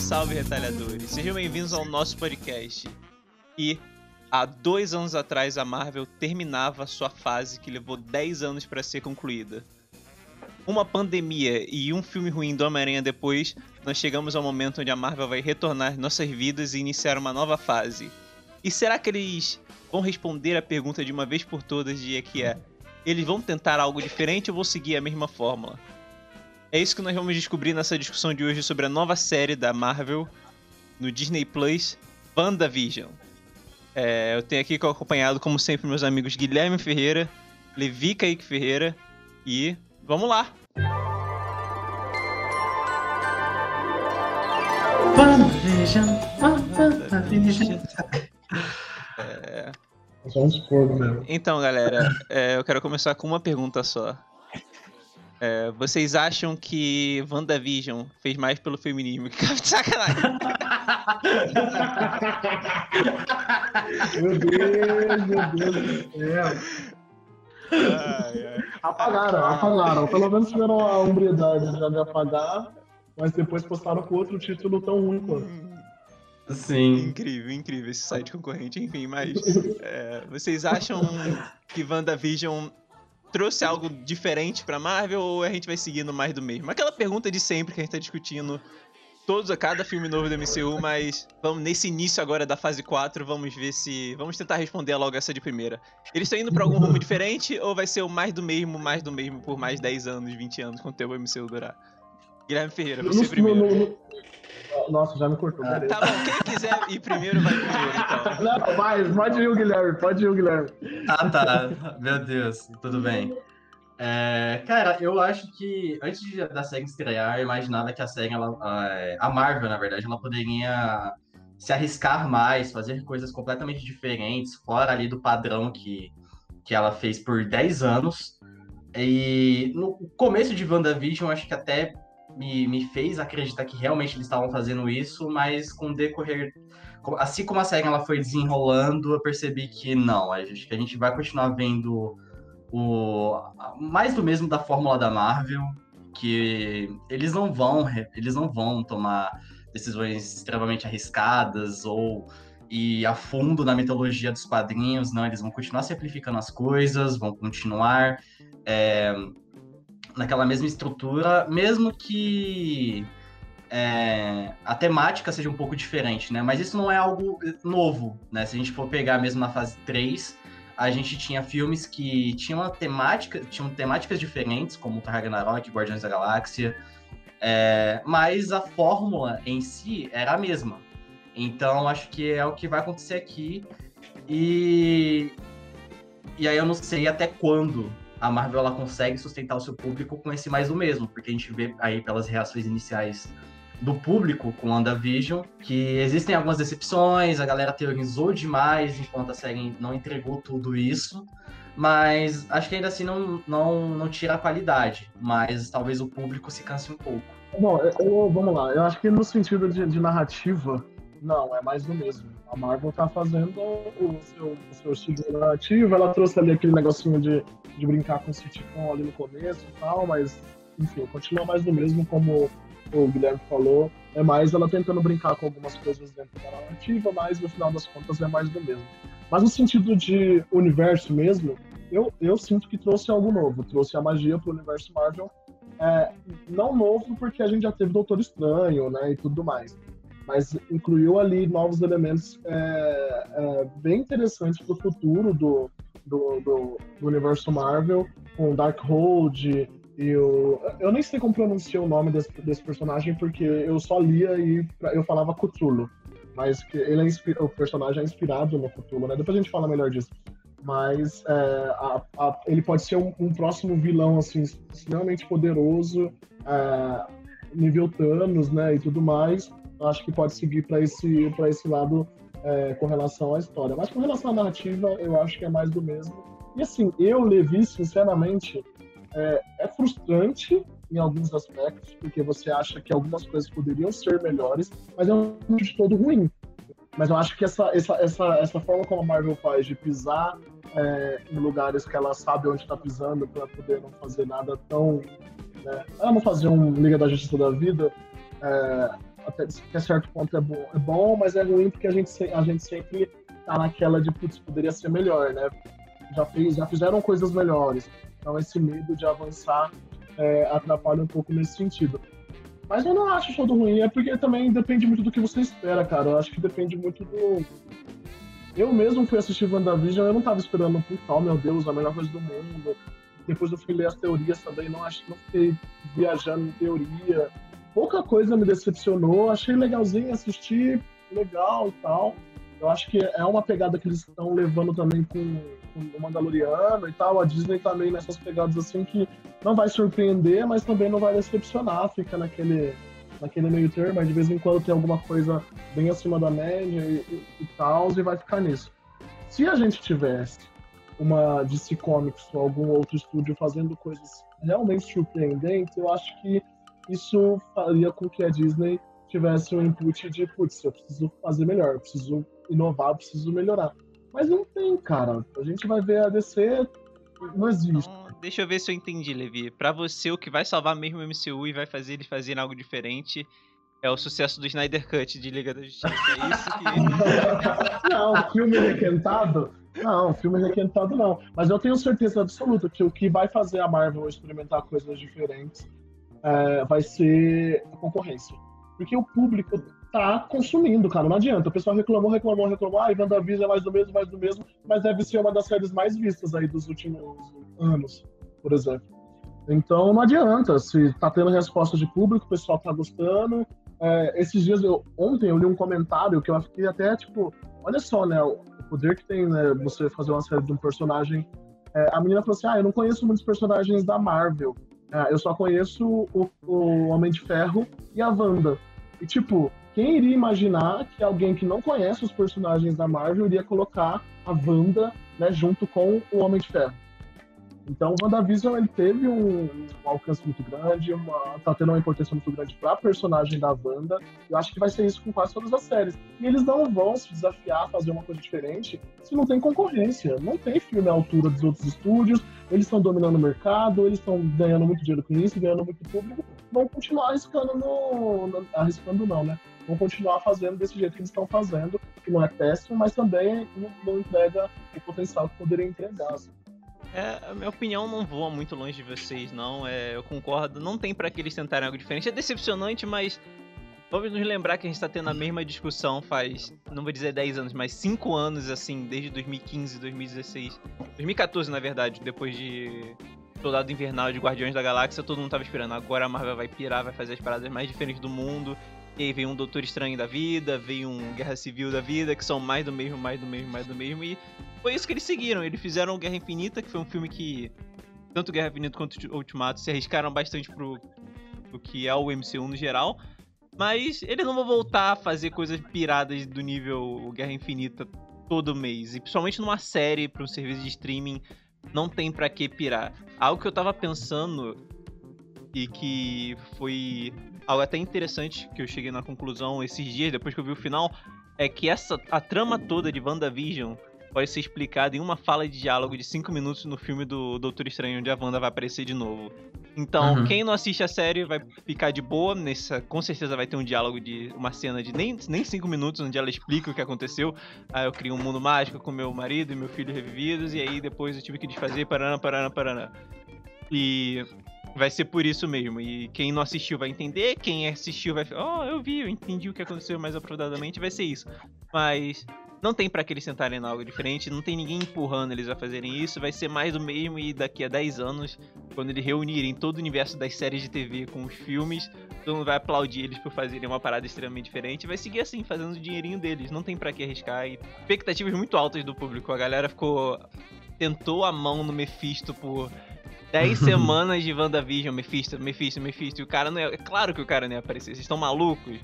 salve, retalhadores! Sejam bem-vindos ao nosso podcast. E há dois anos atrás a Marvel terminava sua fase que levou 10 anos para ser concluída. Uma pandemia e um filme ruim do Homem-Aranha depois, nós chegamos ao momento onde a Marvel vai retornar nossas vidas e iniciar uma nova fase. E será que eles vão responder a pergunta de uma vez por todas de que é: eles vão tentar algo diferente ou vão seguir a mesma fórmula? É isso que nós vamos descobrir nessa discussão de hoje sobre a nova série da Marvel no Disney Plus, WandaVision. É, eu tenho aqui acompanhado, como sempre, meus amigos Guilherme Ferreira, Levi Kaique Ferreira e vamos lá! WandaVision, WandaVision. É, Só uns mesmo. Então, galera, é, eu quero começar com uma pergunta só. É, vocês acham que WandaVision fez mais pelo feminismo que Sacanagem! Meu Deus, meu Deus do céu. Ai, ai. Apagaram, apagaram. Pelo menos tiveram a hombridade de apagar, mas depois postaram com outro título tão ruim quanto. Sim. Incrível, incrível esse site concorrente, enfim, mas é, vocês acham que WandaVision trouxe algo diferente pra Marvel ou a gente vai seguindo mais do mesmo? Aquela pergunta de sempre que a gente tá discutindo todos a cada filme novo do MCU, mas vamos nesse início agora da fase 4, vamos ver se vamos tentar responder logo essa de primeira. Eles estão indo pra algum rumo diferente ou vai ser o mais do mesmo, mais do mesmo por mais 10 anos, 20 anos quanto tempo o MCU durar? Guilherme Ferreira, você No- primeiro. no- no- Nossa, já me cortou. beleza. Tá bom, quem quiser ir primeiro vai primeiro, então. Não, vai, pode ir o Guilherme, pode ir o Guilherme. Ah, tá. Meu Deus, tudo bem. É, cara, eu acho que antes de- da série estrear, eu imaginava que a série, ela, a- a Marvel, na verdade, ela poderia se arriscar mais, fazer coisas completamente diferentes, fora ali do padrão que, que ela fez por 10 anos. E no começo de WandaVision, eu acho que até me, me fez acreditar que realmente eles estavam fazendo isso, mas com o decorrer co- assim como a série ela foi desenrolando, eu percebi que não, a gente, que a gente vai continuar vendo o mais do mesmo da fórmula da Marvel, que eles não vão eles não vão tomar decisões extremamente arriscadas ou ir a fundo na mitologia dos quadrinhos, não, eles vão continuar simplificando as coisas, vão continuar é, naquela mesma estrutura, mesmo que é, a temática seja um pouco diferente, né? Mas isso não é algo novo, né? Se a gente for pegar mesmo na fase 3, a gente tinha filmes que tinham temática, tinham temáticas diferentes, como Ragnarok, Guardiões da Galáxia, é, mas a fórmula em si era a mesma. Então, acho que é o que vai acontecer aqui. E, e aí eu não sei até quando a Marvel ela consegue sustentar o seu público com esse mais do mesmo, porque a gente vê aí pelas reações iniciais do público com WandaVision, que existem algumas decepções, a galera teorizou demais enquanto a série não entregou tudo isso, mas acho que ainda assim não, não, não tira a qualidade, mas talvez o público se canse um pouco. Bom, eu- vamos lá. Eu acho que no sentido de, de narrativa, não, é mais do mesmo. A Marvel tá fazendo o seu, o seu estilo narrativo. Ela trouxe ali aquele negocinho de, de brincar com o sitcom ali no começo e tal, mas, enfim, continua mais do mesmo, como o Guilherme falou. É mais ela tentando brincar com algumas coisas dentro da narrativa, mas no final das contas é mais do mesmo. Mas no sentido de universo mesmo, eu, eu sinto que trouxe algo novo. Trouxe a magia pro universo Marvel é, não novo porque a gente já teve Doutor Estranho, né, e tudo mais. Mas incluiu ali novos elementos é, é, bem interessantes para o futuro do, do, do, do universo Marvel, com Darkhold e o... Eu nem sei como pronunciar o nome desse, desse personagem, porque eu só lia e eu falava Cthulhu. Mas ele é inspi- o personagem é inspirado no Cthulhu, né? Depois a gente fala melhor disso. Mas é, a- a- ele pode ser um, um próximo vilão, assim, extremamente poderoso, é, nível Thanos, né, e tudo mais. Acho que pode seguir para esse, esse lado é, com relação à história. Mas com relação à narrativa, eu acho que é mais do mesmo. E assim, eu, Levi, sinceramente, é, é frustrante em alguns aspectos, porque você acha que algumas coisas poderiam ser melhores, mas é um de todo ruim. Mas eu acho que essa, essa, essa, essa forma como a Marvel faz de pisar é, em lugares que ela sabe onde está pisando para poder não fazer nada tão. Né? Ah, vamos fazer um Liga da Justiça da Vida. É, até, até certo ponto é bom, é bom, mas é ruim porque a gente, a gente sempre tá naquela de, putz, poderia ser melhor, né? Já, fez, já fizeram coisas melhores. Então esse medo de avançar é, atrapalha um pouco nesse sentido. Mas eu não acho todo ruim, é porque também depende muito do que você espera, cara. Eu acho que depende muito do. Eu mesmo fui assistir WandaVision, eu não tava esperando, puta, oh meu Deus, a melhor coisa do mundo. Depois eu fui ler as teorias também, não, acho, não fiquei viajando em teoria. Pouca coisa me decepcionou, achei legalzinho assistir, legal e tal. Eu acho que é uma pegada que eles estão levando também com, com o Mandaloriano e tal. A Disney também nessas pegadas assim que não vai surpreender, mas também não vai decepcionar, fica naquele, naquele meio termo, mas de vez em quando tem alguma coisa bem acima da média e, e, e tal, e vai ficar nisso. Se a gente tivesse uma DC Comics ou algum outro estúdio fazendo coisas realmente surpreendentes, eu acho que isso faria com que a Disney tivesse um input de, putz, eu preciso fazer melhor, eu preciso inovar, preciso melhorar. Mas não tem, cara. A gente vai ver a DC, não existe. Então, deixa eu ver se eu entendi, Levi. Pra você, o que vai salvar mesmo o MCU e vai fazer eles fazerem algo diferente é o sucesso do Snyder Cut de Liga da Justiça. É isso que. não, filme requentado. Não, filme requentado não. Mas eu tenho certeza absoluta que o que vai fazer a Marvel experimentar coisas diferentes é, vai ser a concorrência. Porque o público tá consumindo, cara. Não adianta. O pessoal reclamou, reclamou, reclamou. Ah, WandaVision é mais do mesmo, mais do mesmo. Mas deve ser uma das séries mais vistas aí dos últimos anos, por exemplo. Então não adianta. Se tá tendo resposta de público, o pessoal tá gostando. É, esses dias, eu, ontem eu li um comentário que eu fiquei até tipo, olha só, né? O poder que tem né, você fazer uma série de um personagem. É, a menina falou assim: Ah, eu não conheço muitos personagens da Marvel. É, eu só conheço o, o Homem de Ferro e a Wanda. E tipo, quem iria imaginar que alguém que não conhece os personagens da Marvel iria colocar a Wanda né, junto com o Homem de Ferro? Então, o WandaVision ele teve um, um alcance muito grande, uma, tá tendo uma importância muito grande para a personagem da Wanda. Eu acho que vai ser isso com quase todas as séries. E eles não vão se desafiar a fazer uma coisa diferente se não tem concorrência. Não tem filme à altura dos outros estúdios, eles estão dominando o mercado, eles estão ganhando muito dinheiro com isso, ganhando muito público. Vão continuar arriscando no. no arriscando não, né? Vão continuar fazendo desse jeito que eles estão fazendo, que não é péssimo, mas também não, não entrega o potencial que poderia entregar. Assim. É, a minha opinião não voa muito longe de vocês, não. É, eu concordo. Não tem para que eles tentarem algo diferente. É decepcionante, mas vamos nos lembrar que a gente tá tendo a mesma discussão faz, não vou dizer 10 anos, mas 5 anos, assim, desde 2015, 2016. 2014, na verdade, depois de Soldado Invernal de Guardiões da Galáxia, todo mundo tava esperando. Agora a Marvel vai pirar, vai fazer as paradas mais diferentes do mundo. E aí veio um Doutor Estranho da vida, veio um Guerra Civil da vida, que são mais do mesmo, mais do mesmo, mais do mesmo. E foi isso que eles seguiram. Eles fizeram Guerra Infinita, que foi um filme que tanto Guerra Infinita quanto Ultimato se arriscaram bastante pro, pro que é o MCU no geral. Mas eles não vão voltar a fazer coisas piradas do nível Guerra Infinita todo mês. E principalmente numa série para um serviço de streaming, não tem para que pirar. Algo que eu tava pensando e que foi algo até interessante que eu cheguei na conclusão esses dias, depois que eu vi o final, é que essa a trama toda de WandaVision pode ser explicada em uma fala de diálogo de 5 minutos no filme do Doutor Estranho, onde a Wanda vai aparecer de novo. Então, uhum. quem não assiste a série vai ficar de boa, nessa, com certeza vai ter um diálogo de uma cena de nem 5 nem cinco minutos, onde ela explica o que aconteceu. Aí eu criei um mundo mágico com meu marido e meu filho revividos, e aí depois eu tive que desfazer, parana, parana, parana. E vai ser por isso mesmo. E quem não assistiu vai entender, quem assistiu vai oh, eu vi, eu entendi o que aconteceu mais aprofundadamente, vai ser isso. Mas não tem para que eles sentarem em algo diferente, não tem ninguém empurrando eles a fazerem isso, vai ser mais do mesmo e daqui a 10 anos, quando eles reunirem todo o universo das séries de TV com os filmes, todo mundo vai aplaudir eles por fazerem uma parada extremamente diferente, vai seguir assim, fazendo o dinheirinho deles, não tem para que arriscar e expectativas muito altas do público, a galera ficou tentou a mão no Mephisto por 10 semanas de WandaVision, Mephisto, Mephisto, Mephisto, e o cara não ia, é claro que o cara não ia aparecer, vocês estão malucos?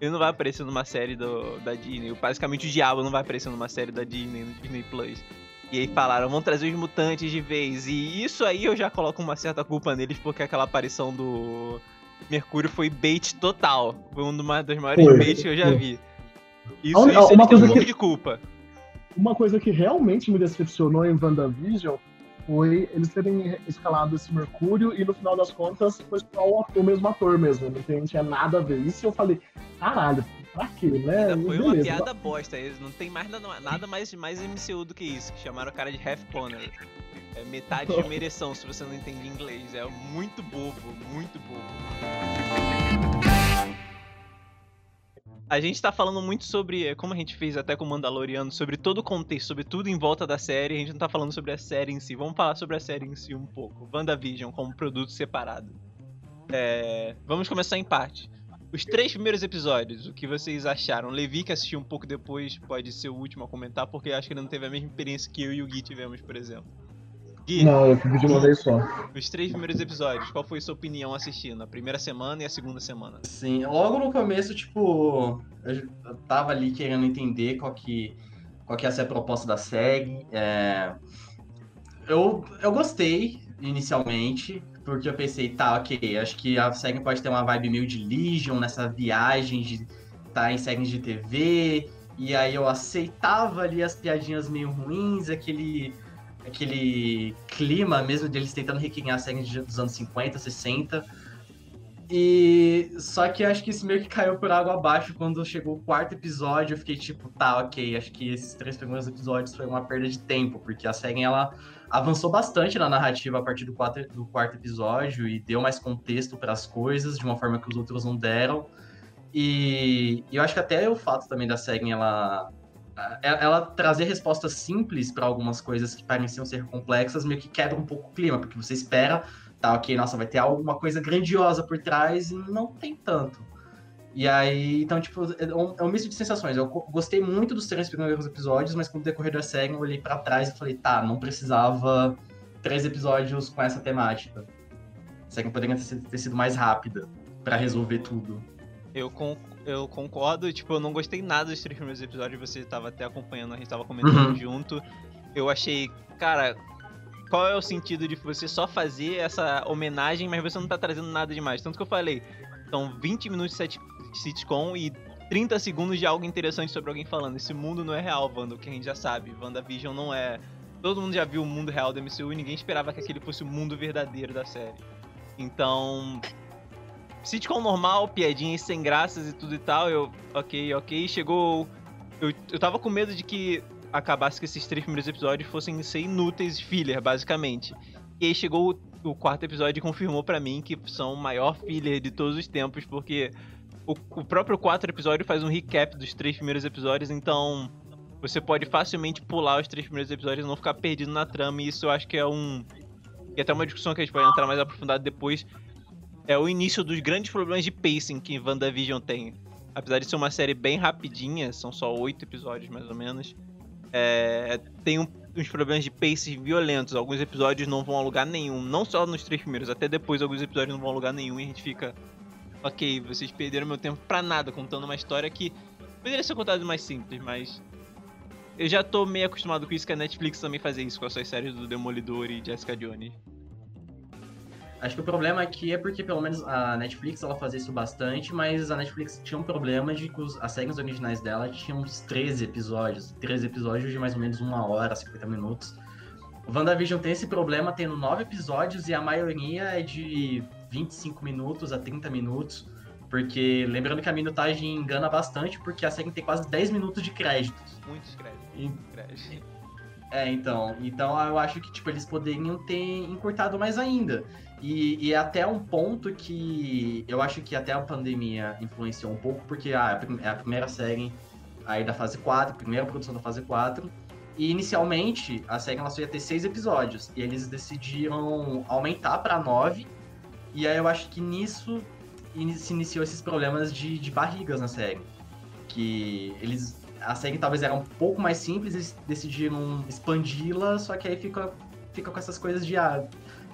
Ele não vai aparecer numa série do, da Disney. Basicamente, o Diabo não vai aparecer numa série da Disney, no Disney Plus. E aí falaram, vamos trazer os mutantes de vez. E isso aí eu já coloco uma certa culpa neles, porque aquela aparição do Mercúrio foi bait total. Foi uma das maiores foi, baits que eu já vi. Isso, a, isso uma coisa um que, de culpa. Uma coisa que realmente me decepcionou em WandaVision foi eles terem escalado esse Mercúrio e no final das contas foi só o, o mesmo ator mesmo, não, tem, não tinha nada a ver. Isso eu falei, caralho, pra quê, né? Ainda foi uma piada bosta, eles não tem mais nada, nada mais, mais MCU do que isso, que chamaram o cara de Half Connor. É metade de mereção, se você não entende inglês. É muito bobo, muito bobo. A gente tá falando muito sobre, é, como a gente fez até com o Mandaloriano, sobre todo o contexto, sobre tudo em volta da série. A gente não tá falando sobre a série em si. Vamos falar sobre a série em si um pouco. WandaVision como produto separado. É, vamos começar em parte. Os três primeiros episódios, o que vocês acharam? Levi, que assistiu um pouco depois, pode ser o último a comentar, porque acho que ele não teve a mesma experiência que eu e o Gui tivemos, por exemplo. Gui, não, eu fiz de uma vez só. Os três primeiros episódios, qual foi sua opinião assistindo? A primeira semana e a segunda semana? Sim, logo no começo, tipo, eu tava ali querendo entender qual que, qual que ia ser a proposta da SEG. É... Eu, eu gostei inicialmente, porque eu pensei, tá, ok, acho que a SEG pode ter uma vibe meio de Legion nessa viagem de estar tá em séries de TV, e aí eu aceitava ali as piadinhas meio ruins, aquele aquele clima mesmo deles tentando recriar a série dos anos 50, 60. E só que acho que isso meio que caiu por água abaixo quando chegou o quarto episódio. Eu fiquei tipo, tá, ok, acho que esses três primeiros episódios foi uma perda de tempo, porque a série ela avançou bastante na narrativa a partir do, quatro, do quarto episódio e deu mais contexto para as coisas de uma forma que os outros não deram. E, e eu acho que até o fato também da série ela ela trazer respostas simples para algumas coisas que pareciam ser complexas meio que quebra um pouco o clima, porque você espera, tá, ok, nossa, vai ter alguma coisa grandiosa por trás e não tem tanto. E aí, então, tipo, é um, é um misto de sensações. Eu gostei muito dos três primeiros episódios, mas com o decorrer da série eu olhei para trás e falei, tá, não precisava três episódios com essa temática. A série poderia ter, ter sido mais rápida para resolver tudo. Eu, com, eu concordo, tipo, eu não gostei nada dos três primeiros episódios, você tava até acompanhando, a gente tava comentando uhum. junto. Eu achei, cara, qual é o sentido de você só fazer essa homenagem, mas você não tá trazendo nada demais? Tanto que eu falei, são 20 minutos de sitcom e 30 segundos de algo interessante sobre alguém falando. Esse mundo não é real, Wanda, o que a gente já sabe. WandaVision não é. Todo mundo já viu o mundo real da MCU e ninguém esperava que aquele fosse o mundo verdadeiro da série. Então, sitcom normal, piadinhas sem graças e tudo e tal. Eu, ok, ok. Chegou. Eu, eu tava com medo de que acabasse que esses três primeiros episódios fossem ser inúteis filler, basicamente. E aí chegou o, o quarto episódio e confirmou para mim que são o maior filler de todos os tempos, porque o, o próprio quatro episódio faz um recap dos três primeiros episódios, então você pode facilmente pular os três primeiros episódios e não ficar perdido na trama, e isso eu acho que é um. E até uma discussão que a gente pode entrar mais aprofundado depois, é o início dos grandes problemas de pacing que WandaVision tem. Apesar de ser uma série bem rapidinha, são só oito episódios mais ou menos, é, tem um, uns problemas de pacing violentos. Alguns episódios não vão a lugar nenhum, não só nos três primeiros, até depois alguns episódios não vão a lugar nenhum e a gente fica. Ok, vocês perderam meu tempo pra nada contando uma história que poderia ser contada mais simples, mas. Eu já tô meio acostumado com isso que a Netflix também fazer isso com as suas séries do Demolidor e Jessica Jones. Acho que o problema aqui é porque, pelo menos, a Netflix ela fazia isso bastante, mas a Netflix tinha um problema de que os, as séries originais dela tinham uns 13 episódios. 13 episódios de mais ou menos uma hora, 50 minutos. O WandaVision tem esse problema tendo 9 episódios e a maioria é de 25 minutos a 30 minutos. Porque, lembrando que a minutagem engana bastante, porque a série tem quase 10 minutos de créditos. Muitos créditos. E... créditos. É, então. Então eu acho que, tipo, eles poderiam ter encurtado mais ainda. E, e, é até um ponto que eu acho que até a pandemia influenciou um pouco, porque ah, é a primeira série aí da fase 4, primeira produção da fase 4. E inicialmente a série ela só ia ter seis episódios. E eles decidiram aumentar para nove. E aí eu acho que nisso se iniciou esses problemas de, de barrigas na série. Que eles. A série talvez era um pouco mais simples, eles decidiram expandi-la, só que aí fica, fica com essas coisas de ah,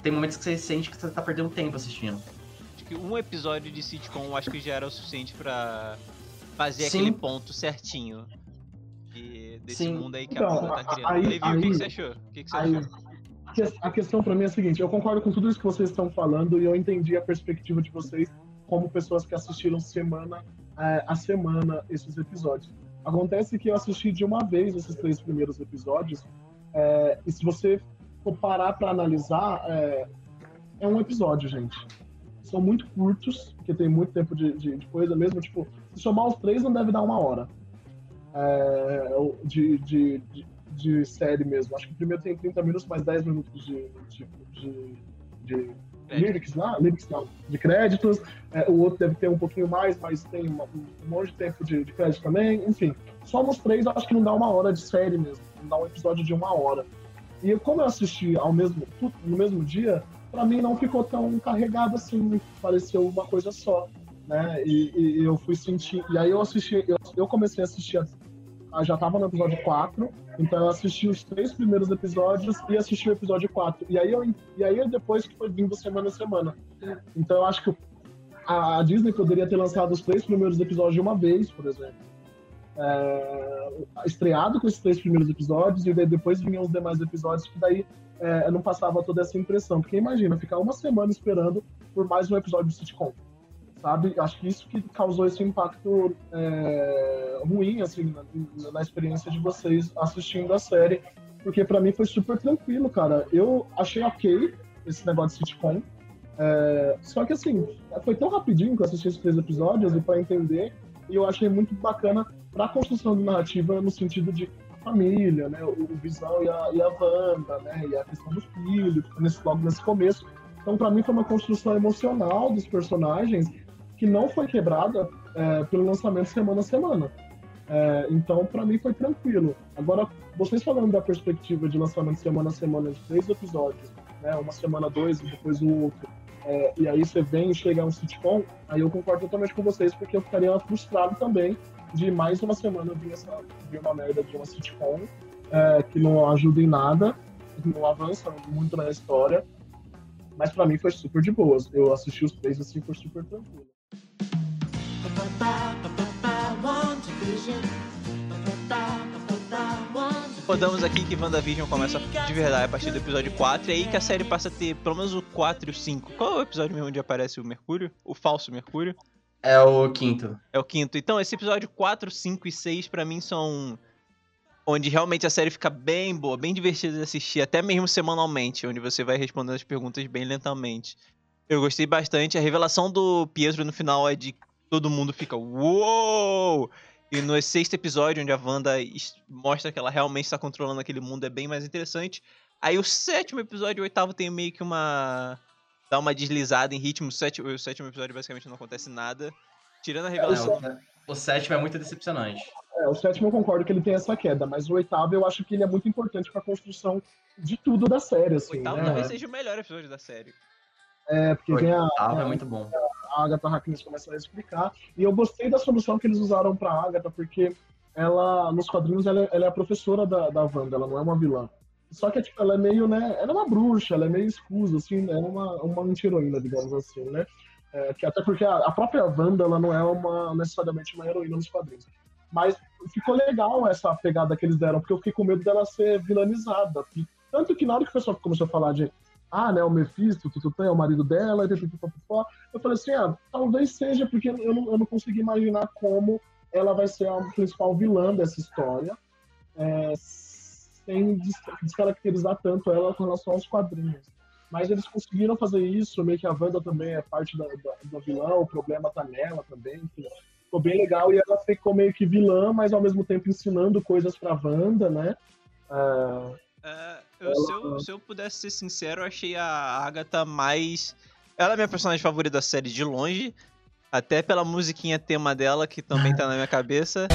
tem momentos que você sente que você tá perdendo tempo assistindo. Acho que um episódio de sitcom acho que já era o suficiente para fazer Sim. aquele ponto certinho. E desse Sim. mundo aí que então, a banda tá criando. Aí, aí, aí, o que, que, você achou? O que, que você aí, achou? A questão para mim é a seguinte, eu concordo com tudo isso que vocês estão falando e eu entendi a perspectiva de vocês como pessoas que assistiram semana é, a semana esses episódios. Acontece que eu assisti de uma vez esses três primeiros episódios é, e se você for parar pra analisar, é, é um episódio, gente. São muito curtos, porque tem muito tempo de, de, de coisa mesmo. Tipo, se somar os três, não deve dar uma hora. É, de, de, de, de, série mesmo. Acho que o primeiro tem 30 minutos, mais 10 minutos de, de, de, de lyrics lá, lyrics não, de créditos. É, o outro deve ter um pouquinho mais, mas tem uma, um monte de tempo de, de crédito também. Enfim, só nos três, acho que não dá uma hora de série mesmo. Não dá um episódio de uma hora. E como eu assisti ao mesmo, no mesmo dia, para mim não ficou tão carregado assim, pareceu uma coisa só, né? E, e eu fui sentir, e aí eu assisti, eu, eu comecei a assistir, já tava no episódio 4, então eu assisti os três primeiros episódios e assisti o episódio 4. E aí eu e aí depois que foi vindo semana a semana. Então eu acho que a Disney poderia ter lançado os três primeiros episódios de uma vez, por exemplo é, estreado com esses três primeiros episódios e depois vinham os demais episódios que daí é, não passava toda essa impressão. Porque imagina, ficar uma semana esperando por mais um episódio de sitcom, sabe? Acho que isso que causou esse impacto é, ruim, assim, na, na, experiência de vocês assistindo a série. Porque para mim foi super tranquilo, cara. Eu achei ok esse negócio de sitcom. É, só que assim, foi tão rapidinho que eu assisti esses três episódios e para entender, e eu achei muito bacana para a construção de narrativa no sentido de família, né? O, Visão e a, e a Wanda, né? E a questão dos filhos, nesse, logo nesse começo. Então, para mim, foi uma construção emocional dos personagens que não foi quebrada é, pelo lançamento semana a semana. É, então, para mim, foi tranquilo. Agora, vocês falando da perspectiva de lançamento semana a semana de três episódios, né? Uma semana dois e depois o outro. É, e aí você vem e chega um sitcom, aí eu concordo totalmente com vocês, porque eu ficaria frustrado também de mais uma semana vir, essa, vir uma merda de uma sitcom é, que não ajuda em nada, não avança muito na história. Mas para mim foi super de boas. Eu assisti os três assim, foi super tranquilo. Podamos aqui que WandaVision começa de verdade a partir do episódio 4, e aí que a série passa a ter pelo menos o 4 e o 5. Qual é o episódio mesmo onde aparece o Mercúrio? O falso Mercúrio? É o quinto. É o quinto. Então, esse episódio 4, 5 e 6, para mim, são. Onde realmente a série fica bem boa, bem divertida de assistir, até mesmo semanalmente, onde você vai respondendo as perguntas bem lentamente. Eu gostei bastante. A revelação do Pietro no final é de todo mundo fica uou! E no sexto episódio, onde a Wanda mostra que ela realmente está controlando aquele mundo, é bem mais interessante. Aí o sétimo episódio e o oitavo tem meio que uma dá uma deslizada em ritmo. O sétimo, o sétimo episódio basicamente não acontece nada. Tirando a revelação. É, o, o sétimo é muito decepcionante. É, o sétimo eu concordo que ele tem essa queda, mas o oitavo eu acho que ele é muito importante pra construção de tudo da série, assim. O oitavo né? talvez seja o melhor episódio da série. É, porque o tem a. Oitavo é muito bom. A Agatha Harkness começa a explicar. E eu gostei da solução que eles usaram pra Agatha, porque ela, nos quadrinhos, ela, ela é a professora da, da Wanda, ela não é uma vilã. Só que, tipo, ela é meio, né? Ela é uma bruxa, ela é meio escusa, assim, é uma, uma anti-heroína, digamos assim, né? É, que até porque a, a, própria Wanda, ela não é uma, necessariamente uma heroína nos quadrinhos. Mas ficou legal essa pegada que eles deram, porque eu fiquei com medo dela ser vilanizada. Tanto que na hora que o pessoal começou a falar de ah, né, o Mephisto, tu, é o marido dela, eu falei assim, ah, talvez seja porque eu não, eu não consegui imaginar como ela vai ser a principal vilã dessa história. É, sem descaracterizar tanto ela com relação aos quadrinhos. Mas eles conseguiram fazer isso, meio que a Wanda também é parte da, da, da vilã, o problema tá nela também. Enfim, ficou bem legal e ela ficou meio que vilã, mas ao mesmo tempo ensinando coisas pra Wanda, né? Uh, uh, eu, ela... se, eu, se eu pudesse ser sincero, eu achei a Agatha mais. Ela é minha personagem favorita da série de longe, até pela musiquinha tema dela, que também tá na minha cabeça.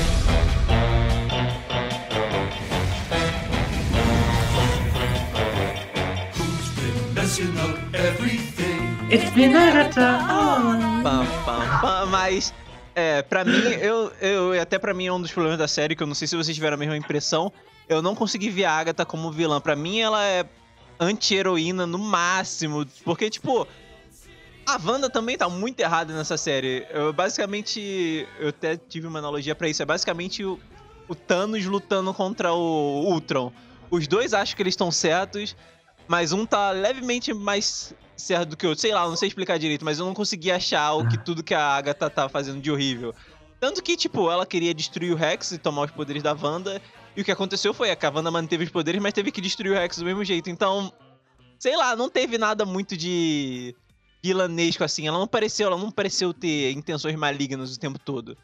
It's been Pam, pam, pam, mas é, pra mim, eu, eu até pra mim é um dos problemas da série, que eu não sei se vocês tiveram a mesma impressão. Eu não consegui ver a Agatha como vilã. Pra mim, ela é anti-heroína no máximo. Porque, tipo, a Wanda também tá muito errada nessa série. Eu basicamente. Eu até tive uma analogia para isso. É basicamente o, o Thanos lutando contra o Ultron. Os dois acham que eles estão certos, mas um tá levemente mais certo do que o outro. Sei lá, não sei explicar direito, mas eu não consegui achar o que tudo que a Agatha tá fazendo de horrível. Tanto que, tipo, ela queria destruir o Rex e tomar os poderes da Wanda. E o que aconteceu foi que a Wanda manteve os poderes, mas teve que destruir o Rex do mesmo jeito. Então, sei lá, não teve nada muito de vilanesco assim. Ela não pareceu, ela não pareceu ter intenções malignas o tempo todo.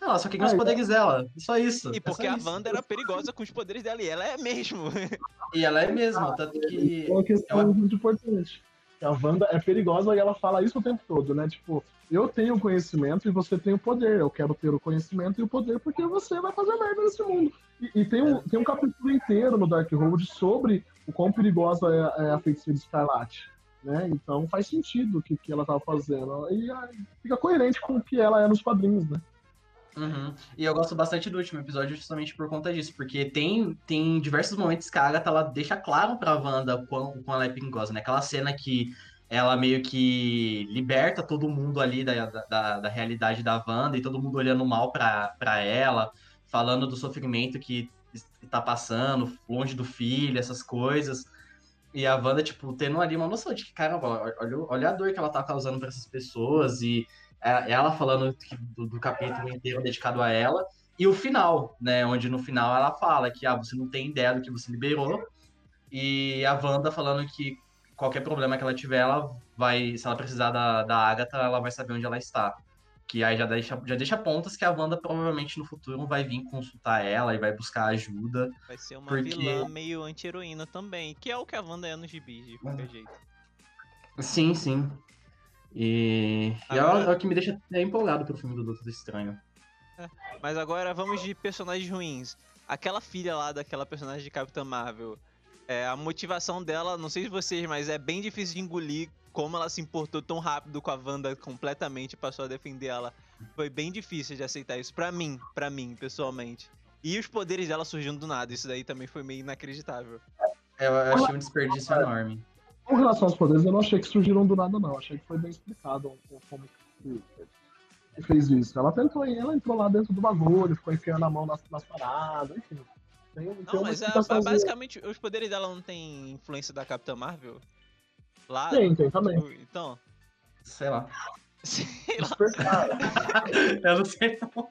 Não, ela só queria os poderes dela. Só isso. E é porque só a isso. Wanda era perigosa com os poderes dela, e ela é mesmo. E ela é mesmo, tanto que. É uma questão ela- muito importante. A Wanda é perigosa e ela fala isso o tempo todo, né? Tipo, eu tenho o conhecimento e você tem o poder. Eu quero ter o conhecimento e o poder porque você vai fazer merda nesse mundo. E, e tem, um, tem um capítulo inteiro no Darkhold sobre o quão perigosa é, é a feiticeira escarlate. Né? Então faz sentido o que, que ela tava fazendo. E ah, fica coerente com o que ela é nos quadrinhos, né? Uhum. E eu gosto bastante do último episódio justamente por conta disso, porque tem, tem diversos momentos que a Agatha ela deixa claro pra Wanda o quão, o quão ela é perigosa, né? Aquela cena que ela meio que liberta todo mundo ali da, da, da realidade da Wanda e todo mundo olhando mal pra, pra ela, falando do sofrimento que tá passando, longe do filho, essas coisas. E a Wanda, tipo, tendo ali uma noção de que, caramba, olha, olha a dor que ela tá causando pra essas pessoas e ela falando do, do capítulo inteiro dedicado a ela, e o final, né? Onde no final ela fala que ah, você não tem ideia do que você liberou, e a Wanda falando que qualquer problema que ela tiver, ela vai, se ela precisar da, da Agatha, ela vai saber onde ela está. Que aí já deixa, já deixa pontas que a Wanda provavelmente no futuro vai vir consultar ela e vai buscar ajuda. Vai ser uma Porque- vilã meio anti-heroína também, que é o que a Wanda é nos gibis, de qualquer jeito. Sim, sim. E, e é, Agora- o- é o que me deixa até empolgado pro filme do Doutor Estranho. Mas agora vamos de personagens ruins. Aquela filha lá daquela personagem de Capitã Marvel. É, a motivação dela, não sei se vocês, mas é bem difícil de engolir como ela se importou tão rápido com a Wanda completamente e passou a defender ela. Foi bem difícil de aceitar isso. Pra mim, pra mim, pessoalmente. E os poderes dela surgindo do nada. Isso daí também foi meio inacreditável. Eu, eu achei um desperdício enorme. Com relação aos poderes, eu não achei que surgiram do nada, não. Achei que foi bem explicado como que, que fez isso. Ela tentou, ela entrou lá dentro do bagulho, ficou enfiando a mão nas, nas paradas, enfim. Tem, tem Não, mas a- explicaçãozinha. basicamente os poderes dela não tem influência da Capitã Marvel? Lá. Tem, tem também. Então. Sei lá. Sei lá. Eu não sei. Eu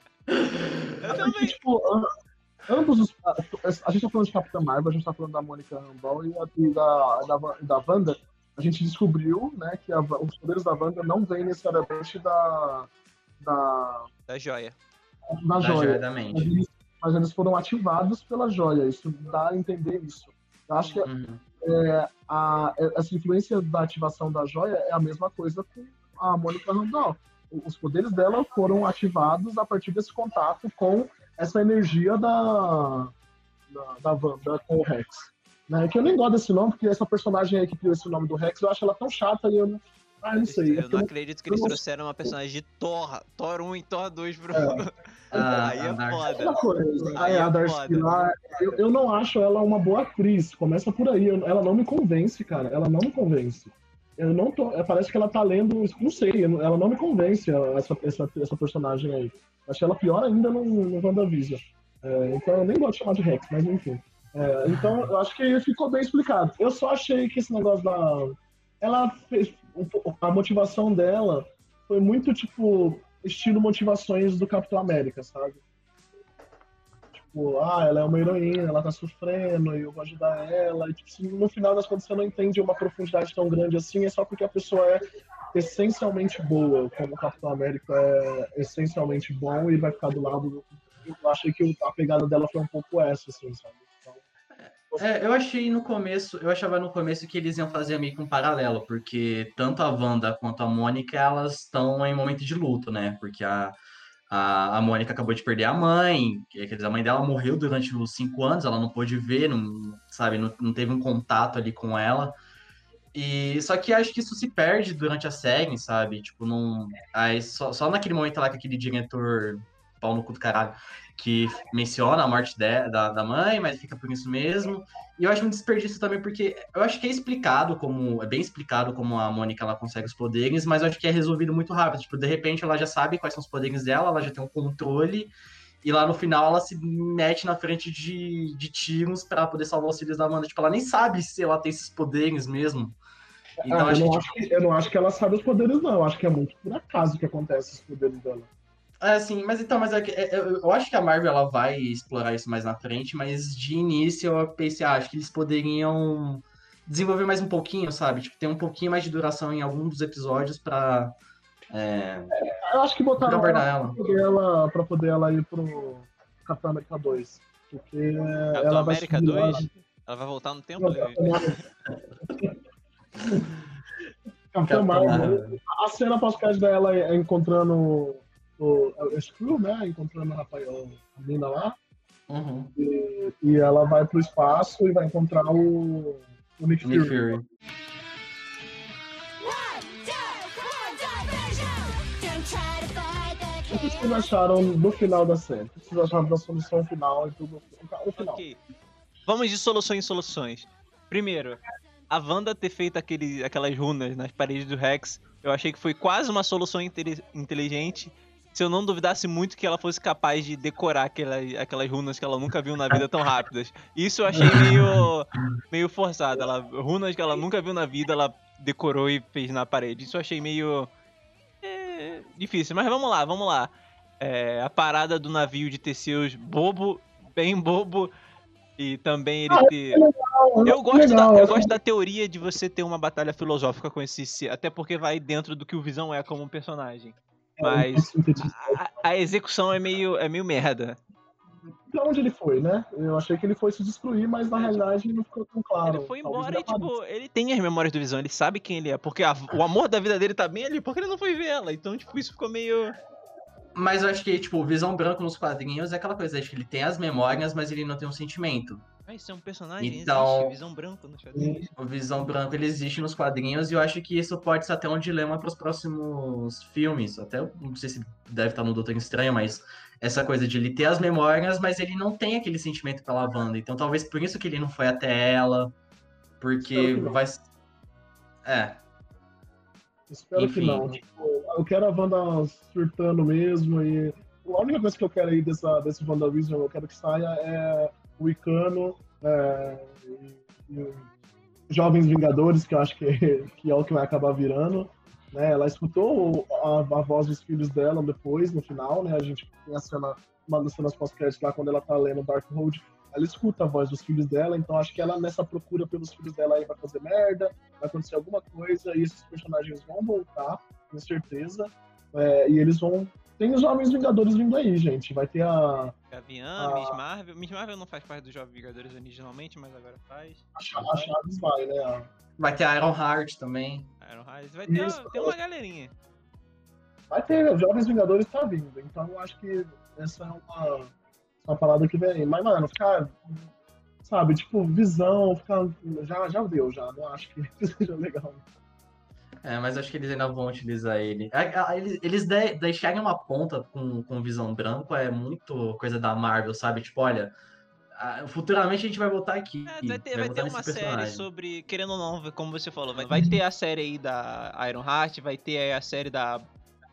É porque, também. tipo, ambos os. A, a gente tá falando de Capitã Marvel, a gente tá falando da Mônica Rambeau e, a- e da, da, da Wanda. A gente descobriu, né, que a os poderes da Wanda não vêm necessariamente da. da. Da joia. da Da joia. joia da Mas mente. eles, mas eles foram ativados pela joia. Isso dá a entender isso. Eu acho que Uhum. a, essa influência da ativação da joia é a mesma coisa com a Mônica Randall. Os poderes dela foram ativados a partir desse contato com essa energia da, da, da Wanda com o Rex. Né? Que eu nem gosto desse nome, porque essa personagem aí que criou esse nome do Rex, eu acho ela tão chata e eu não. Ah, não sei. É Eu não acredito que eles não- trouxeram uma personagem de Thor, Thor 1 e Thor 2 pro. Ah, Aí é foda. Coisa. Aí é a Darcy lá, eu, eu não acho ela uma boa atriz. Começa por aí. ela não me convence, cara. Ela não me convence. Eu não tô. é, Parece que ela tá lendo. Não sei, ela não me convence, essa, essa, essa personagem aí. Achei ela pior ainda no, no WandaVision. É, então eu nem gosto de chamar de Rex, mas enfim. É, então eu acho que ficou bem explicado. Eu só achei que esse negócio da. Ela fez. A motivação dela foi muito tipo. Estilo motivações do Capitão América, sabe? Tipo, ah, ela é uma heroína, ela tá sofrendo e eu vou ajudar ela. E tipo, no final das contas você não entende uma profundidade tão grande assim, é só porque a pessoa é essencialmente boa, como o Capitão América é essencialmente bom e vai ficar do lado do. Eu achei que a pegada dela foi um pouco essa, assim, sabe? Então, É, eu achei no começo, eu achava no começo que eles iam fazer meio que um paralelo, porque tanto a Wanda quanto a Mônica, elas estão em momento de luto, né? Porque a, a, a Mônica acabou de perder a mãe, quer dizer, a mãe dela morreu durante os cinco anos, ela não pôde ver, não, sabe, não, não teve um contato ali com ela. E só que acho que isso se perde durante a série, sabe? Tipo, não. Aí só, só naquele momento lá que aquele diretor pau no cu do caralho, que menciona a morte de- da, da mãe, mas fica por isso mesmo. E eu acho um desperdício também, porque eu acho que é explicado como. É bem explicado como a Mônica ela consegue os poderes, mas eu acho que é resolvido muito rápido. Tipo, de repente ela já sabe quais são os poderes dela, ela já tem um controle. E lá no final ela se mete na frente de, de tiros pra poder salvar os filhos da Amanda. Tipo, ela nem sabe se ela tem esses poderes mesmo. Então ah, eu, que, não acho que, eu não acho que ela sabe os poderes, não. Eu acho que é muito por acaso que acontece os poderes dela. É, assim, mas então, mas é que- é- eu, acho que a Marvel ela vai explorar isso mais na frente, mas de início eu pensei, ah, acho que eles poderiam desenvolver mais um pouquinho, sabe? Tipo, ter um pouquinho mais de duração em algum dos episódios pra. É, Eu acho que botaram pra abordar ela ela. pra poder ela, pra poder ela ir pro Capitão América 2. Porque Capitão ela vai América lá- 2? Ela vai voltar no tempo? Capitão Marvel. A cena pós-crédito dela é encontrando o, o Screw, né? Encontrando a, Rafael, a mina lá. Uhum. E, e ela vai pro espaço e vai encontrar o, o Nick, Nick Fury. O que vocês acharam do final da série? O que vocês acharam da solução final e tudo? O final. Ok. Vamos de soluções em soluções. Primeiro, a Wanda ter feito aquele, aquelas runas nas paredes do Rex, eu achei que foi quase uma solução inte- inteligente. Se eu não duvidasse muito que ela fosse capaz de decorar aquelas, aquelas runas que ela nunca viu na vida tão rápidas. Isso eu achei meio, meio forçado. Ela, runas que ela nunca viu na vida, ela decorou e fez na parede. Isso eu achei meio. é, difícil. Mas vamos lá, vamos lá. É, a parada do navio de Teseus, bobo, bem bobo. E também ele ter. Eu gosto, da, eu gosto da teoria de você ter uma batalha filosófica com esse. se- Até porque vai dentro do que o Visão é como um personagem. Que- Mas a, a execução é meio, é meio merda. Pra onde ele foi, né? Eu achei que ele foi se destruir, mas na É, realidade não ficou tão claro. ele foi embora e, tipo, ele tem as memórias do Visão, ele sabe quem ele é. Porque a- o amor da vida dele tá bem ali, porque ele não foi ver ela. Então, tipo, isso ficou meio. Mas eu acho que, tipo, Visão Branco nos quadrinhos é aquela coisa, acho que ele tem as memórias, mas ele não tem um sentimento. Ah, isso é um personagem, Então- existe, Visão Branco nos quadrinhos. O Visão Branco, ele existe nos quadrinhos, e eu acho que isso pode ser até um dilema pros próximos filmes. Até, não sei se deve estar no Doutor Estranho, mas essa coisa de ele ter as memórias, mas ele não tem aquele sentimento pela Wanda. Então talvez por isso que ele não foi até ela, porque Espero que não. vai... É, Espero Enfim. que não. Tipo, eu quero a Wanda surtando mesmo. E a única coisa que eu quero aí dessa, desse WandaVision, eu quero que saia é o Icano é, e, e Jovens Vingadores, que eu acho que, que é o que vai acabar virando. Né? Ela escutou a, a voz dos filhos dela depois, no final, né? A gente tem a cena, uma das cenas pós-créditos lá, quando ela tá lendo Darkhold, ela escuta a voz dos filhos dela, então acho que ela nessa procura pelos filhos dela aí vai fazer merda, vai acontecer alguma coisa e esses personagens vão voltar, com certeza. É, e eles vão. Tem os Jovens Vingadores vindo aí, gente. Vai ter a, Gavião, Ah. Miss Marvel. Miss Marvel não faz parte dos Jovens Vingadores originalmente, mas agora faz. a, Cha- a Chaves, vai, né? A- vai ter Iron Heart também. Iron Heart. Vai ter, Isso. tem uma galerinha. Vai ter, os Jovens Vingadores tá vindo. Então eu acho que essa é uma, uma parada que vem aí. Mas, mano, ficar. Sabe, tipo, visão, ficar. Já, já deu, já. Não acho que seja legal. É, mas acho que eles ainda vão utilizar ele. A- a- Eles, eles de- deixarem uma ponta com, com Visão Branco é muito coisa da Marvel, sabe? Tipo, olha, futuramente a gente vai voltar aqui. É, vai ter, vai ter uma série personagem. sobre, querendo ou não, como você falou, vai, vai ter a série aí da Iron Heart, vai ter aí a série da.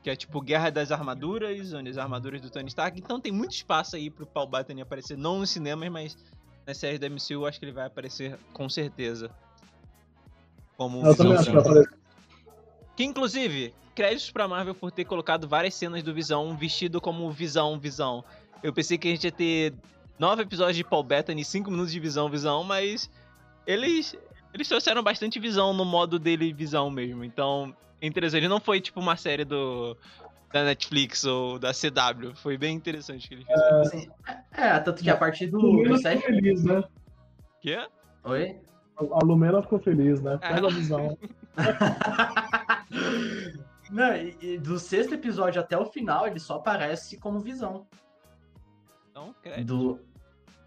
Que é tipo Guerra das Armaduras, onde as armaduras do Tony Stark. Então tem muito espaço aí pro Paul Bettany aparecer, não nos cinemas, mas nas séries da MCU eu acho que ele vai aparecer com certeza. Como Eu também acho que vai aparecer. Que inclusive, créditos pra Marvel por ter colocado várias cenas do Visão vestido como Visão, Visão. Eu pensei que a gente ia ter nove episódios de Paul Bettany, cinco minutos de Visão, Visão, mas eles eles trouxeram bastante visão no modo dele visão mesmo. Então, interessante. Ele não foi tipo uma série do da Netflix ou da CW. Foi bem interessante que eles fizeram. Assim, é, tanto que a partir do, do ficou 7. feliz, né? Quê? Oi? A Lumena ficou feliz, né? Ah, Pega a visão. Não, e, e do sexto episódio até o final, ele só aparece como visão. Então, crédito. Do,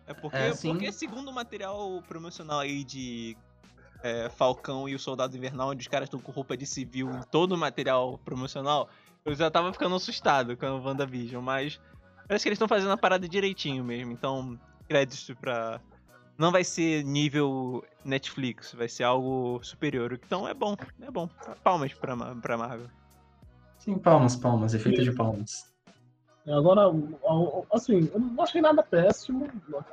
É porque, É, sim. porque segundo o material promocional aí de é, Falcão e o Soldado Invernal, onde os caras estão com roupa de civil em todo o material promocional, eu já tava ficando assustado com o WandaVision, mas parece que eles estão fazendo a parada direitinho mesmo, então crédito pra... Não vai ser nível Netflix, vai ser algo superior, então é bom, é bom. Palmas pra, pra Marvel. sim, palmas, palmas, efeito de palmas. É, Agora, assim, eu não achei nada péssimo,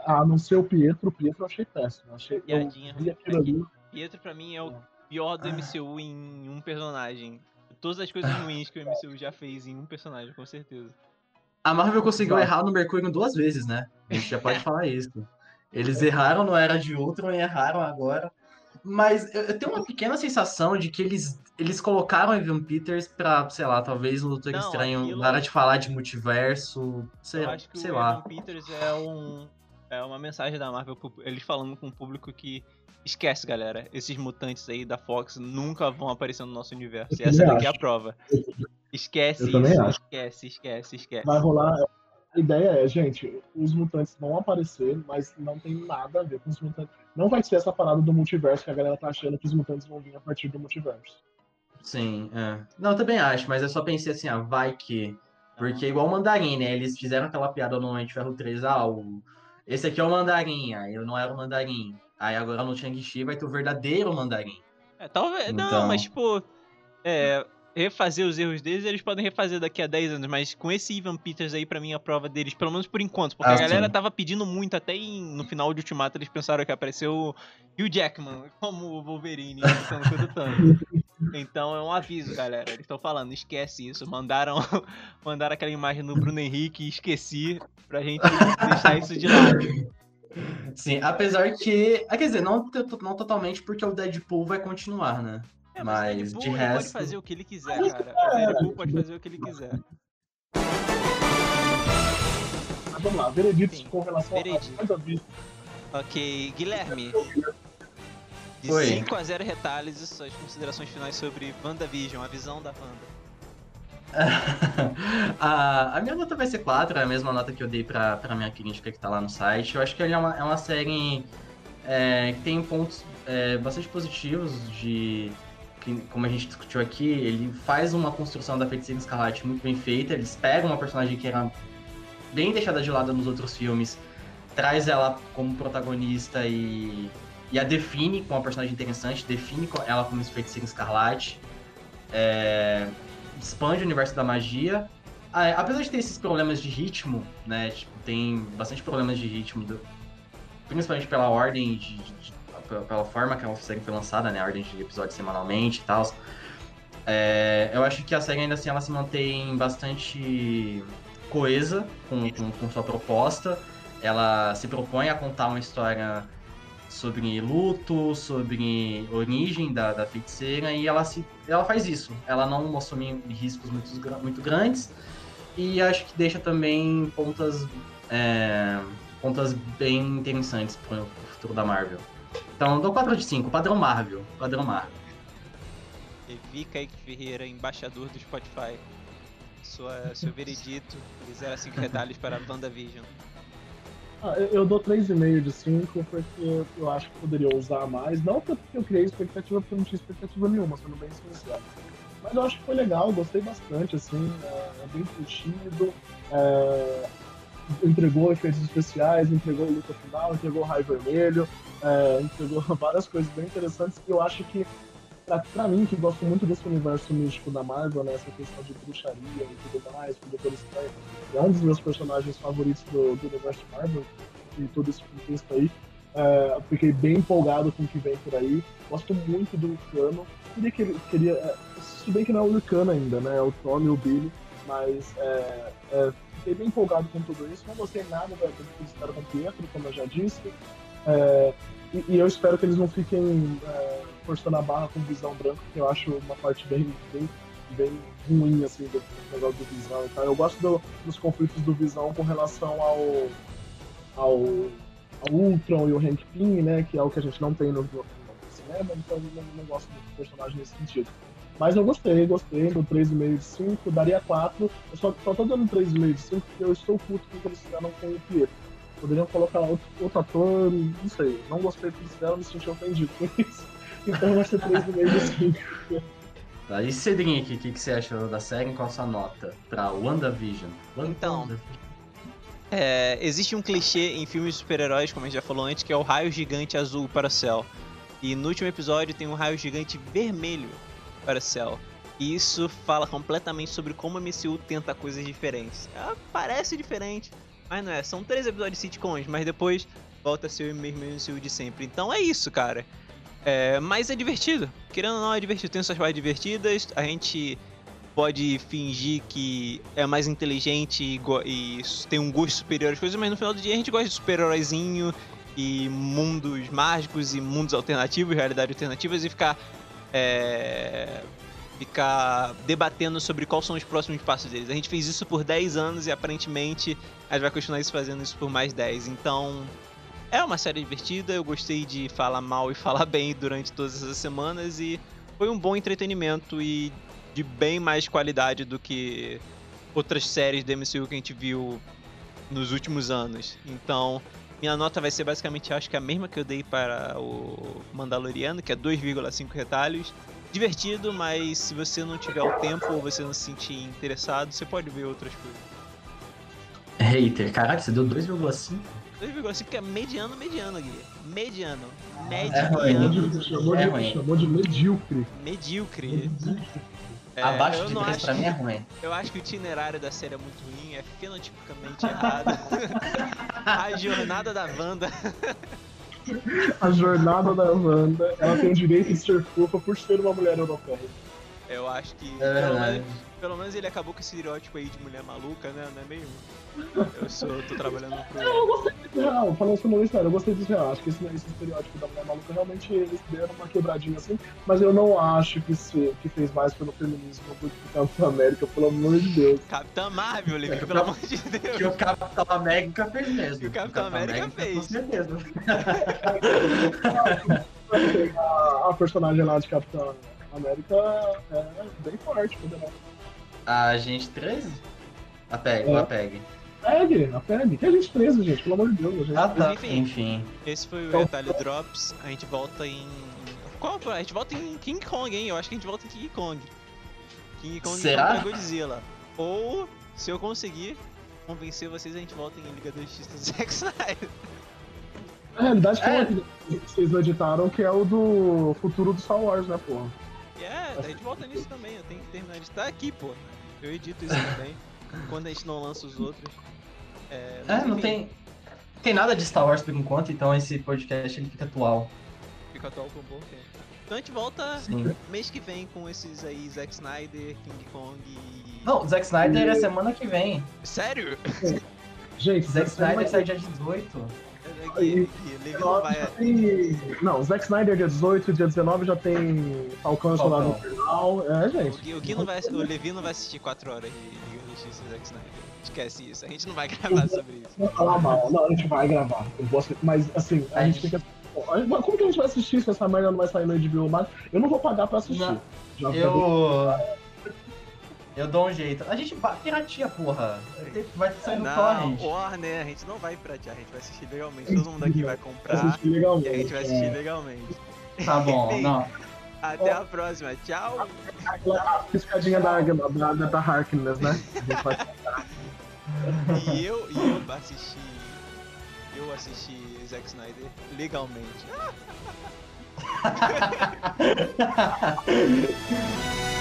a não ser o Pietro. O Pietro eu achei péssimo. Eu achei, eu Piadinha. vi aquilo ali. Pietro pra mim é o pior do MCU em um personagem. Todas as coisas ruins que o MCU já fez em um personagem, com certeza. A Marvel conseguiu errar no Mercúrio duas vezes, né? A gente já pode falar isso. Eles erraram no Era de Ultron e erraram agora Mas eu, tenho uma pequena sensação de que eles, eles colocaram o Evan Peters pra, sei lá, talvez no Doutor Não, Estranho aquilo- parar de falar de multiverso, sei, Eu acho que sei o lá. Evan Peters é um é uma mensagem da Marvel, eles falando com o público que esquece, galera, esses mutantes aí da Fox nunca vão aparecer no nosso universo. E essa daqui é a acho. prova. Esquece Eu também isso, acho. esquece, esquece, esquece. Vai rolar. A ideia é, gente, os mutantes vão aparecer, mas não tem nada a ver com os mutantes. Não vai ser essa parada do multiverso que a galera tá achando que os mutantes vão vir a partir do multiverso. Sim, é. Não, eu também acho, mas eu só pensei assim, ah, vai que. Porque igual o Mandarim, né? Eles fizeram aquela piada no Homem de Ferro 3, ah, o... esse aqui é o Mandarim, aí eu não era o Mandarim. Aí agora no Shang-Chi vai ter o verdadeiro Mandarim. É, talvez. Não, Então- mas tipo. É, refazer os erros deles, eles podem refazer daqui a 10 anos, mas com esse Ivan Peters aí, pra mim, a prova deles, pelo menos por enquanto, porque Ah, a galera sim. tava pedindo muito, até em- no final de Ultimato eles pensaram que apareceu o Hugh Jackman como o Wolverine lutando contra o Thanos. Então é um aviso, galera. Eles estão falando, esquece isso. Mandaram, mandaram aquela imagem do Bruno Henrique e esqueci pra gente deixar isso de lado. Sim, apesar que. ah, Quer dizer, não, não totalmente, porque o Deadpool vai continuar, né? É, Mas, mas, de ele resto- pode fazer o que ele quiser, cara. O pode fazer o que ele quiser. Mas vamos lá, vereditos Sim, com relação veredito. a. Ok, Guilherme. De Oi. 5 a 0 retalhos e suas considerações finais sobre WandaVision, a visão da Wanda. a, a minha nota vai ser 4, é a mesma nota que eu dei pra, pra minha crítica que tá lá no site. Eu acho que ele é uma, é uma série é, que tem pontos é, bastante positivos de. Que, como a gente discutiu aqui, ele faz uma construção da Feiticeira Escarlate muito bem feita. Eles pegam uma personagem que era bem deixada de lado nos outros filmes, traz ela como protagonista e, e a define como uma personagem interessante, define ela como Feiticeira Escarlate. É, expande o universo da magia. Apesar de ter esses problemas de ritmo, né? Tipo, tem bastante problemas de ritmo, do- principalmente pela ordem, de, de- de- pela- forma que a série foi lançada, né? A ordem de episódios semanalmente e tal. É, eu acho que a série ainda assim ela se mantém bastante coesa com, com, com sua proposta. Ela se propõe a contar uma história sobre luto, sobre origem da, da feiticeira, e ela, se, ela faz isso. Ela não assume riscos muito, muito grandes, e acho que deixa também pontas, é, pontas bem interessantes para o futuro da Marvel. Então, dou 4 de 5, padrão Marvel. Padrão Marvel. Evi Kaique Ferreira, embaixador do Spotify. Sua, seu veredito e 0 a 5 retalhos para WandaVision. Ah, eu, eu dou 3,5 de 5 porque eu acho que poderia usar mais. Não porque eu criei expectativa, porque eu não tinha expectativa nenhuma, sendo bem sincero. Mas eu acho que foi legal, gostei bastante, assim, é, é bem curtido, é, entregou efeitos especiais, entregou luta final, entregou raio vermelho, é, entregou várias coisas bem interessantes que eu acho que, pra, pra mim, que gosto muito desse universo místico da Marvel, né, essa questão de bruxaria e tudo mais, o Doutor Estranho é um dos meus personagens favoritos do, do universo Marvel, e todo esse contexto aí. É, fiquei bem empolgado com o que vem por aí. Gosto muito do Lucano. Queria que queria. é, se bem que não é o Lucano ainda, né? É o Tommy o Billy. Mas é, é, fiquei bem empolgado com tudo isso. Não gostei nada da- fizeram com o Pietro, como eu já disse. É, e, e eu espero que eles não fiquem é, forçando a barra com visão branca, que eu acho uma parte bem, bem, bem ruim assim, do negócio do Visão. tal. Eu gosto do- dos conflitos do Visão com relação ao, ao, ao Ultron e o Hank Pym, né? Que é o que a gente não tem no, no- no cinema, então eu não, não gosto do personagem nesse sentido. Mas eu gostei, gostei, do 3,5 de 5, daria 4. Eu só, só tô dando 3,5 de 5 porque eu estou puto com o que eles fizeram com o Pietro. Poderiam colocar outro, outro ator, não sei. Não gostei do que eles fizeram, me senti ofendido com isso. Então vai ser 3,5 de 5. Tá, e Cedric, o que, que você achou da série? Qual a sua nota pra WandaVision? Wanda- Então. É, existe um clichê em filmes de super-heróis, como a gente já falou antes, que é o raio gigante azul para o céu. E no último episódio tem um raio gigante vermelho para o céu. E isso fala completamente sobre como a MCU tenta coisas diferentes. Ela parece diferente, mas não é. São três episódios de sitcoms, mas depois volta a ser o mesmo de sempre. Então é isso, cara. É, mas é divertido. Querendo ou não, é divertido. Tem suas partes divertidas. A gente pode fingir que é mais inteligente e, e tem um gosto superior às coisas, mas no final do dia a gente gosta de super-heróizinho e mundos mágicos e mundos alternativos, realidade alternativas e ficar é, ficar debatendo sobre quais são os próximos passos deles. A gente fez isso por 10 anos e aparentemente a gente vai continuar fazendo isso por mais 10. Então, é uma série divertida, eu gostei de falar mal e falar bem durante todas essas semanas e foi um bom entretenimento e de bem mais qualidade do que outras séries da MCU que a gente viu nos últimos anos. Então, minha nota vai ser basicamente, acho que a mesma que eu dei para o Mandaloriano, que é 2,5 retalhos. Divertido, mas se você não tiver o tempo ou você não se sentir interessado, você pode ver outras coisas. Hater, caraca, você deu 2,5? 2,5 que é mediano, mediano, Gui. Mediano. É ruim. Mediano. Chamou É de, chamou de medíocre. Medíocre. É, Abaixo de não 3 acho- pra mim é ruim. Eu acho que o itinerário da série é muito ruim, é fenotipicamente errado. a jornada da Wanda. A jornada da Wanda, ela tem o direito de ser fofa por ser uma mulher europeia. Eu acho que. É pelo, menos, pelo menos ele acabou com esse estereótipo aí de mulher maluca, né? Não é meio. Eu sou, tô trabalhando pro. Eu gostei desse real, falando isso não sério, eu gostei desse real. Acho que esse, esse estereótipo da mulher maluca realmente eles deram uma quebradinha assim, mas eu não acho que, se, que fez mais pelo feminismo do que o Capitão América, pelo amor de Deus. Capitã Marvel, Levi, pelo amor de Deus. Que o Capitão América fez mesmo. Que o Capitão América fez. Com certeza. A, a personagem lá de Capitão América é bem forte, poderosa. A gente 13? A PEG, É. a PEG. Pegue, a Pegue. Que a gente preso, gente, pelo amor de Deus. A gente Ah, tá. enfim. Enfim. Esse foi o Então- Retalho Drops. A gente volta em. Qual? A gente volta em King Kong, hein? Eu acho que a gente volta em King Kong. King Kong Será? contra Godzilla. Ou, se eu conseguir convencer vocês, a gente volta em Liga da Justiça do Zack Snyder. A realidade é É. que vocês editaram que é o do futuro do Star Wars, né, porra? E é, a gente volta nisso também. Eu tenho que terminar de estar aqui, pô. Eu edito isso também. quando a gente não lança os outros. É, É, não tem. Tem nada de Star Wars por enquanto, então esse podcast ele fica atual. Fica atual por um bom tempo. Então a gente volta Sim. mês que vem com esses aí, Zack Snyder, King Kong e. Não, o Zack Snyder é semana que vem. Sério? Gente, O Zack Snyder sai dia 18. Não vai. já tem... Não, Zack Snyder dia 18, dia 19 já tem Falcão Soldado Falcão. Infernal. É, O gente. O Gui não vai, o Levi não vai assistir 4 horas de Liga da Justiça do Zack Snyder. Esquece isso, a gente não vai gravar sobre isso. Não falar mal. Não, a gente vai gravar. Eu assistir, mas assim, a A gente gente- gente- mas Como que a gente vai assistir se essa merda não vai sair no HBO Max? Eu não vou pagar pra assistir. Eu. Eu dou um jeito. A gente piratia, porra. Vai sair no Não, torrent. Warner, a gente não vai pratear, a gente vai assistir legalmente. Todo mundo aqui vai Pra comprar assistir legalmente. e a gente vai assistir é. legalmente. Tá bom, não. Até a próxima, tchau! A piscadinha da, da, da, da Harkness, né? E eu, e eu assisti. Eu assisti Zack Snyder legalmente.